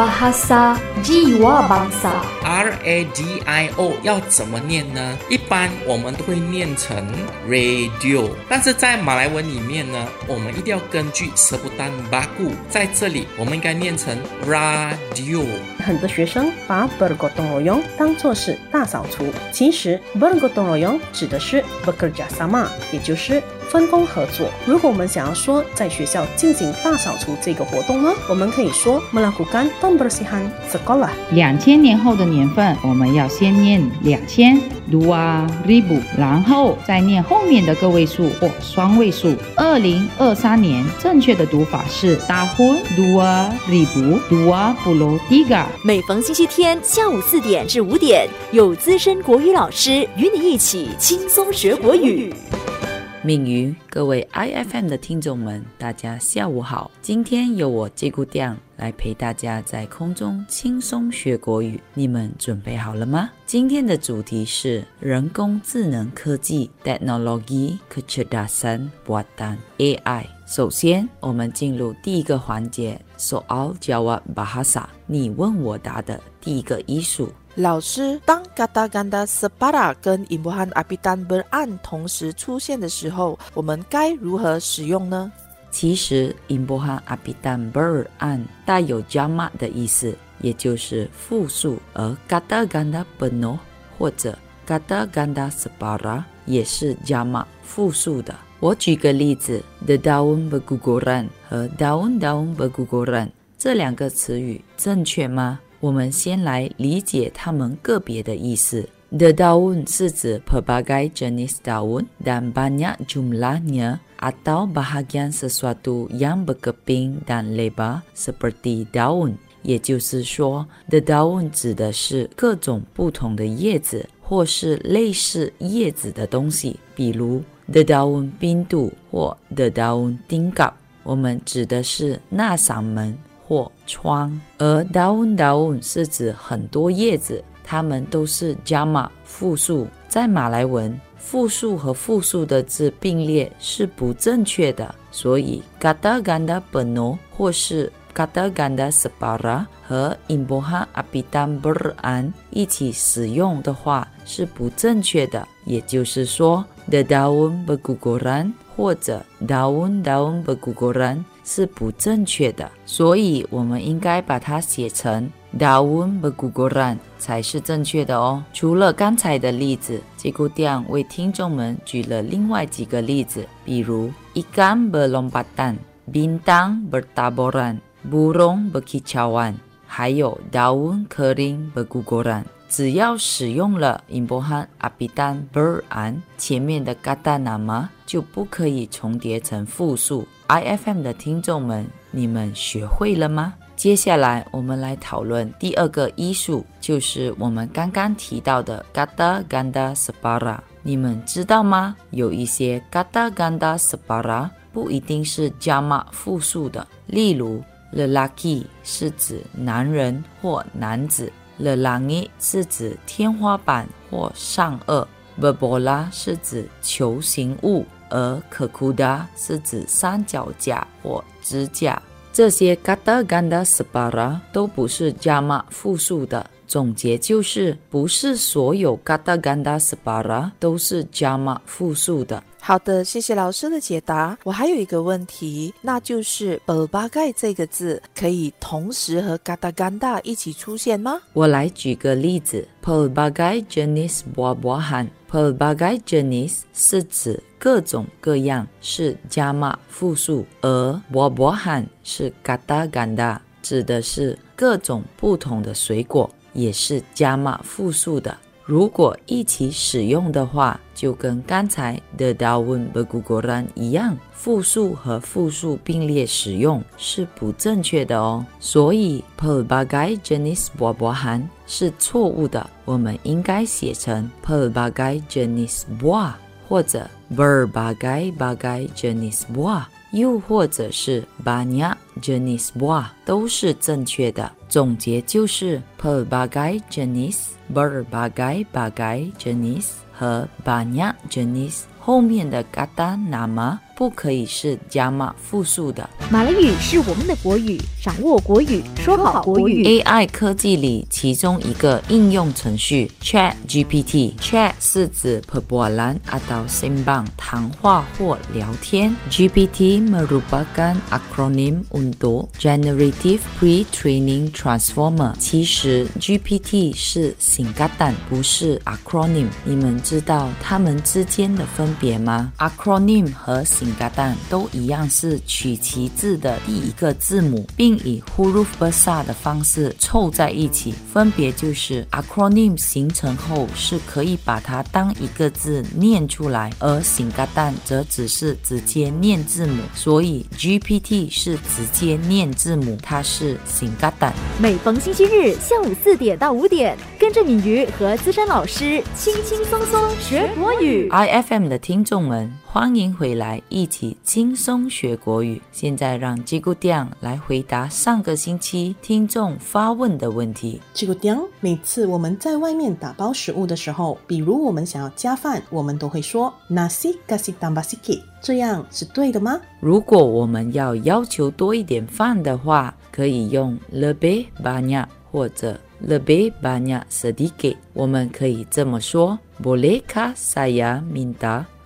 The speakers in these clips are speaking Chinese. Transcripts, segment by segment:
bahasa jiwa bangsa。R A D I O 要怎么念呢？一般我们都会念成 radio，但是在马来文里面呢，我们一定要根据 sebutan baku，在这里我们应该念成 radio。很多学生把 bergotong royong 当作是大扫除，其实 bergotong royong 指的是 bekerja sama，也就是分工合作。如果我们想要说在学校进行大扫除这个活动呢，我们可以说 melakukan pembersihan sekolah。两千年后的年份，我们要先念两千 dua ribu，然后再念后面的个位数或双位数。二零二三年正确的读法是 tahun dua ribu dua puluh tiga。每逢星期天下午四点至五点，有资深国语老师与你一起轻松学国语。命鱼，各位 IFM 的听众们，大家下午好。今天由我这姑娘来陪大家在空中轻松学国语，你们准备好了吗？今天的主题是人工智能科技 （technology kecerdasan buatan AI）。首先，我们进入第一个环节 “Soal Jawab Bahasa”，你问我答的第一个艺术。老师，当 kata ganda separa 跟 imbuhan abidan beran 同时出现的时候，我们该如何使用呢？其实 imbuhan abidan beran 带有 jama 的意思，也就是复数，而 kata ganda penuh 或者 kata ganda separa 也是 jama 复数的。我举个例子，the daun beguguran 和 daun daun beguguran 这两个词语正确吗？我们先来理解它们个别的意思。The daun 是指 pelbagai jenis daun dan banyak jumlahnya atau bahagian sesuatu yang berkeping dan lebar seperti daun。也就是说，the daun 指的是各种不同的叶子或是类似叶子的东西，比如 the daun pintu 或 the daun tingkap。我们指的是那扇门。或窗，而 daun daun 是指很多叶子，它们都是 jama 复数。在马来文，复数和复数的字并列是不正确的，所以 kata ganda penuh 或是 kata ganda separa 和 imbuhan abidan beran 一起使用的话是不正确的。也就是说，the daun beguguran 或者 daun daun beguguran。是不正确的，所以我们应该把它写成 daun berguguran 才是正确的哦。除了刚才的例子，这姑娘为听众们举了另外几个例子，比如 ikan berlompatan、bintang bertaburan、burung berkicauan，还有 daun kering berguguran。只要使用了 imbuhan abidan beran，前面的 kata nama 就不可以重叠成复数。IFM 的听众们，你们学会了吗？接下来我们来讨论第二个医术，就是我们刚刚提到的 kata ganda separa。你们知道吗？有一些 kata ganda separa 不一定是 jama 复数的，例如 lelaki 是指男人或男子，lelangi 是指天花板或上颚，bebola 是指球形物。而可库达是指三脚架或支架，这些 kata ganda separa 都不是 jama 复数的。总结就是，不是所有 kata ganda separa 都是 jama 复数的。好的，谢谢老师的解答。我还有一个问题，那就是 “berbagai” 这个字可以同时和 “kata ganda” 一起出现吗？我来举个例子：pelbagai jenis buah-buahan。pelbagai jenis 是指各种各样，是 jama 复数，而 buah-buahan 是 kata ganda，指的是各种不同的水果，也是 jama 复数的。如果一起使用的话，就跟刚才的 daun berguguran 一样，复数和复数并列使用是不正确的哦。所以 pelbagai jenis Bo Bohan 是错误的，我们应该写成 pelbagai jenis buah，或者 berbagai bagai jenis buah，又或者是 banyak jenis buah，都是正确的。总结就是 per bagai jenis。berbagai-bagai jenis 和 banyak jenis 后面的 kata nama 不可以是加码复数的。马来语是我们的国语，掌握国语，说好国语。AI 科技里其中一个应用程序 Chat GPT，Chat 是指 perbualan atau sembang 谈话或聊天。GPT merupakan akronim untuk Generative Pre-training Transformer。其实 GPT 是 singkatan，不是 acronym。你们知道它们之间的分别吗？acronym 和 singkatan 都一样是取其字的第一个字母，并以 huruf besar 的方式凑在一起。分别就是 acronym 形成后是可以把它当一个字念出来，而 singkatan 则只是直接念字母。所以 GPT 是直接念字母，它是 singkatan。每逢星期日下午四点到五点，跟着敏瑜和资深老师轻轻松松学国语。IFM 的听众们，欢迎回来，一起轻松学国语。现在让吉姑店来回答上个星期听众发问的问题。这个点，每次我们在外面打包食物的时候，比如我们想要加饭，我们都会说 nasi kasih tambah sikit，这样是对的吗？如果我们要要求多一点饭的话，可以用 lebih banyak 或者 lebih banyak sedikit。我们可以这么说：Bolehkah saya minta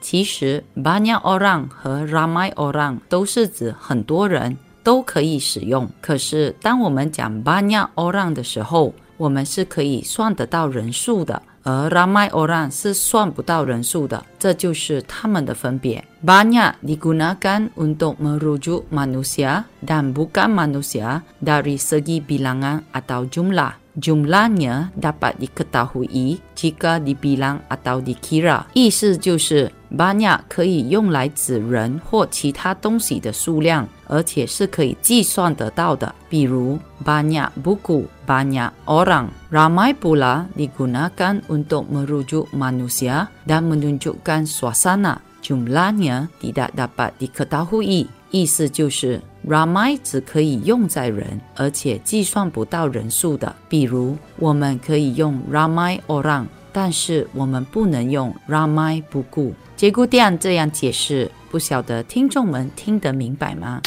其实 banyak orang 和 ramai orang 都是指很多人都可以使用。可是当我们讲 banyak orang 的时候，我们是可以算得到人数的，而 ramai orang 是算不到人数的，这就是它们的分别。Banyak digunakan untuk merujuk manusia dan bukan manusia dari segi bilangan atau jumlah. Jumlahnya dapat diketahui jika dibilang atau dikira。意思就是 banyak 可以用来指人或其他东西的数量，而且是可以计算得到的。比如 banyak buku, banyak orang. Ramai pula digunakan untuk merujuk manusia dan menunjukkan suasana. Jumlahnya tidak dapat diketahui。意思就是 ramai 只可以用在人，而且计算不到人数的。比如，我们可以用 ramai orang，但是我们不能用 ramai buku。节骨店这样解释，不晓得听众们听得明白吗？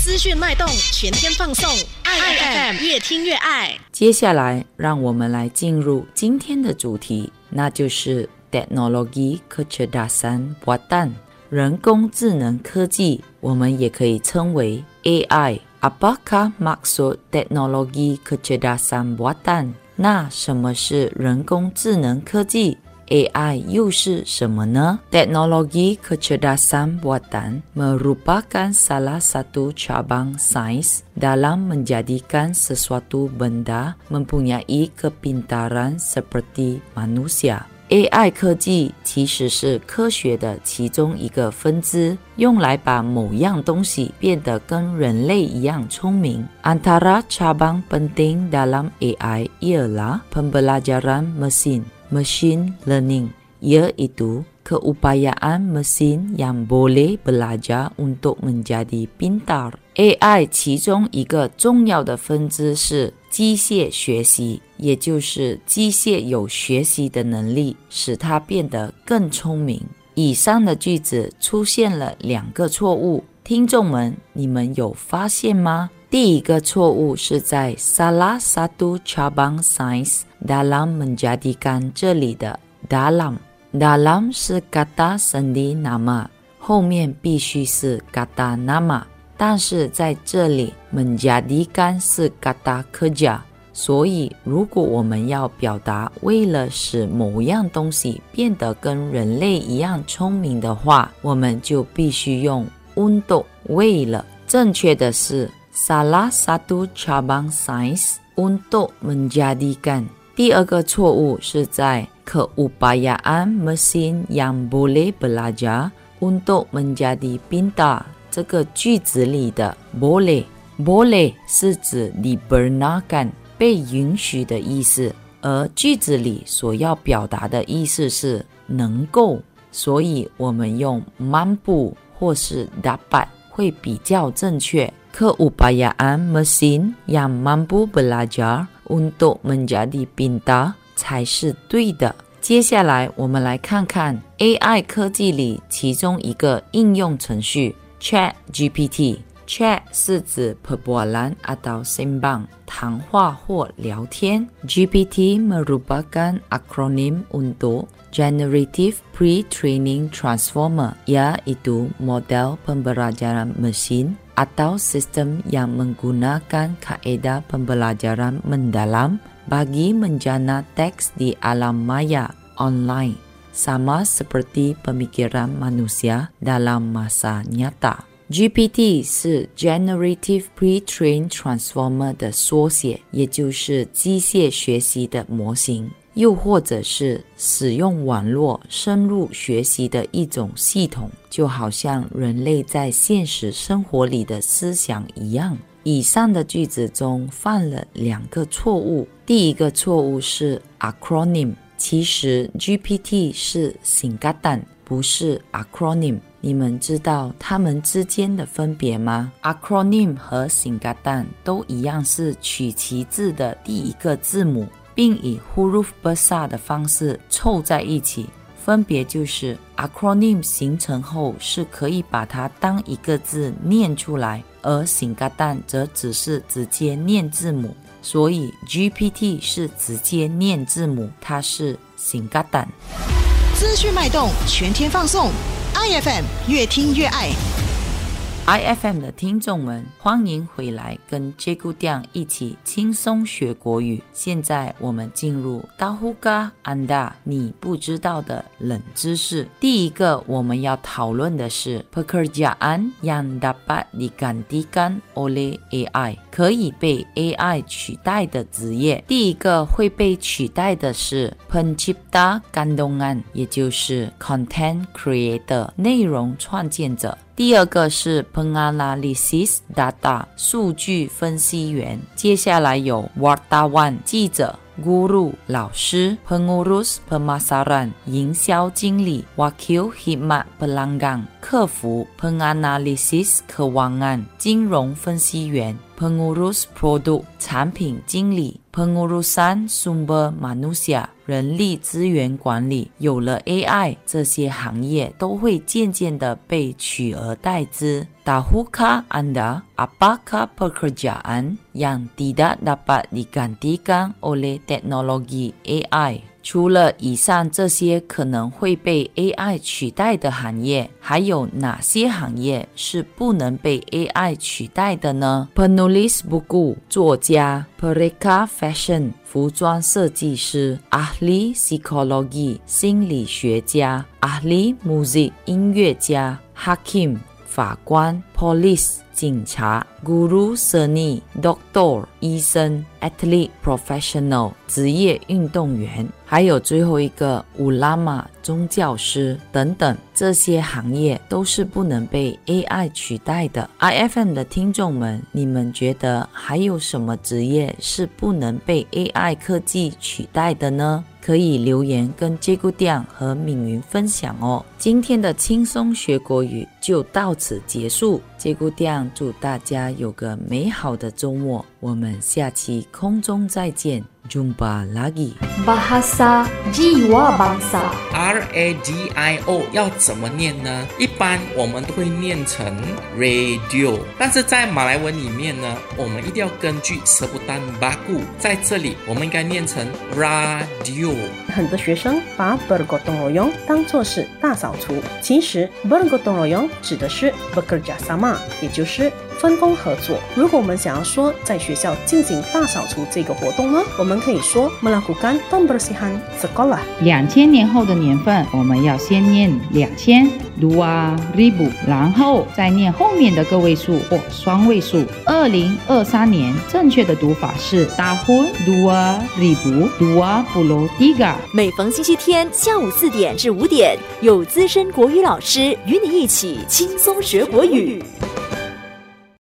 资讯脉动，全天放送，爱 FM 越听越爱。接下来，让我们来进入今天的主题，那就是 teknologi kecerdasan buatan。人工智能科技，我们也可以称为 AI。Apakah maksud teknologi kecerdasan buatan？那什么是人工智能科技 ？AI 又是什么呢？Teknologi kecerdasan buatan merupakan salah satu cabang sains dalam menjadikan sesuatu benda mempunyai kepintaran seperti manusia。AI 科技其实是科学的其中一个分支，用来把某样东西变得跟人类一样聪明。Antara cabang penting dalam AI ialah pembelajaran mesin (Machine learning), yaitu keupayaan mesin yang boleh belajar untuk menjadi pintar。AI 其中一个重要的分支是机械学习，也就是机械有学习的能力，使它变得更聪明。以上的句子出现了两个错误，听众们，你们有发现吗？第一个错误是在 salah satu cabang sains dalam menjadikan 这里的 dalam dalam 是 kata sendi nama，后面必须是 kata nama。但是在这里，menjadikan 是 kata kerja，所以如果我们要表达为了使某样东西变得跟人类一样聪明的话，我们就必须用 untuk 为了。正确的是 salah satu cabang sains untuk menjadikan。第二个错误是在 keupayaan mesin yang boleh belajar untuk menjadi pintar 这个句子里的 boleh，boleh 是指 dibenarkan 被允许的意思，而句子里所要表达的意思是能够，所以我们用 mampu 或是 dapat 会比较正确。 Keupayaan mesin yang mampu belajar untuk menjadi pintar 才是对的。接下来，我们来看看 AI 科技里其中一个应用程序 Chat GPT。Chat 是指 perbualan atau sembang 谈话或聊天。GPT merupakan akronim untuk Generative Pre-training Transformer, yaitu model pembelajaran mesin atau sistem yang menggunakan kaedah pembelajaran mendalam bagi menjana teks di alam maya online, sama seperti pemikiran manusia dalam masa nyata. GPT 是 Generative Pre-trained Transformer 的缩写，也就是机械学习的模型， 又或者是使用网络深入学习的一种系统，就好像人类在现实生活里的思想一样。以上的句子中犯了两个错误，第一个错误是 acronym，其实 GPT 是 s i n g a t a n 不是 acronym。你们知道它们之间的分别吗？Acronym 和 s i n g a t a n 都一样是取其字的第一个字母，并以 huruf besar 的方式凑在一起。分别就是 acronym 形成后是可以把它当一个字念出来，而 singkatan 则只是直接念字母。所以 GPT 是直接念字母，它是 singkatan。资讯脉动，全天放送。iFM 越听越爱，iFM 的听众们，欢迎回来跟 j a g u d a n 一起轻松学国语。现在我们进入 Dahuga Anda 你不知道的冷知识。第一个我们要讨论的是 Pekerjaan yang dapat digantikan oleh AI 可以被 AI 取代的职业。第一个会被取代的是 Pencipta gandongan，也就是 Content Creator 内容创建者。第二个是 Penanalysis Data 数据分析员。接下来有 Wartawan 记者。guru 老师，pengurus pemasaran 营销经理，wakil khidmat pelanggan 客服，penganalisis keuangan 金融分析员，pengurus produk 产品经理 ，pengurusan sumber manusia 人力资源管理。有了 AI，这些行业都会渐渐的被取而代之。Tahukah anda apakah pekerjaan yang tidak dapat digantikan oleh teknologi AI？ 除了以上这些可能会被 AI 取代的行业，还有哪些行业是不能被 AI 取代的呢？Penulis buku 作家，Pereka fashion 服装设计师，Ahli psikologi 心理学家，Ahli musik 音乐家，Hakim。法官，police，警察，guru seni doctor，医生，athlete professional，职业运动员，还有最后一个乌拉玛宗教师等等，这些行业都是不能被 AI 取代的。IFM 的听众们，你们觉得还有什么职业是不能被 AI 科技取代的呢？可以留言跟接姑店和敏云分享哦。今天的轻松学国语就到此结束，接姑店祝大家有个美好的周末，我们下期空中再见。Jumpa lagi. Bahasa Jiwa Bangsa. R A D I O 要怎么念呢？一般我们都会念成 radio，但是在马来文里面呢，我们一定要根据舌不丹巴固，在这里我们应该念成 radio。很多学生把 bergotong royong 当作是大扫除，其实 bergotong royong 指的是 bekerja sama，也就是。分工合作。如果我们想要说在学校进行大扫除这个活动呢，我们可以说 melakukan pembersihan sekolah。两千年后的年份，我们要先念两千 dua ribu，然后再念后面的个位数或双位数。二零二三年正确的读法是 tahun dua ribu dua puluh tiga。每逢星期天下午四点至五点，有资深国语老师与你一起轻松学国语。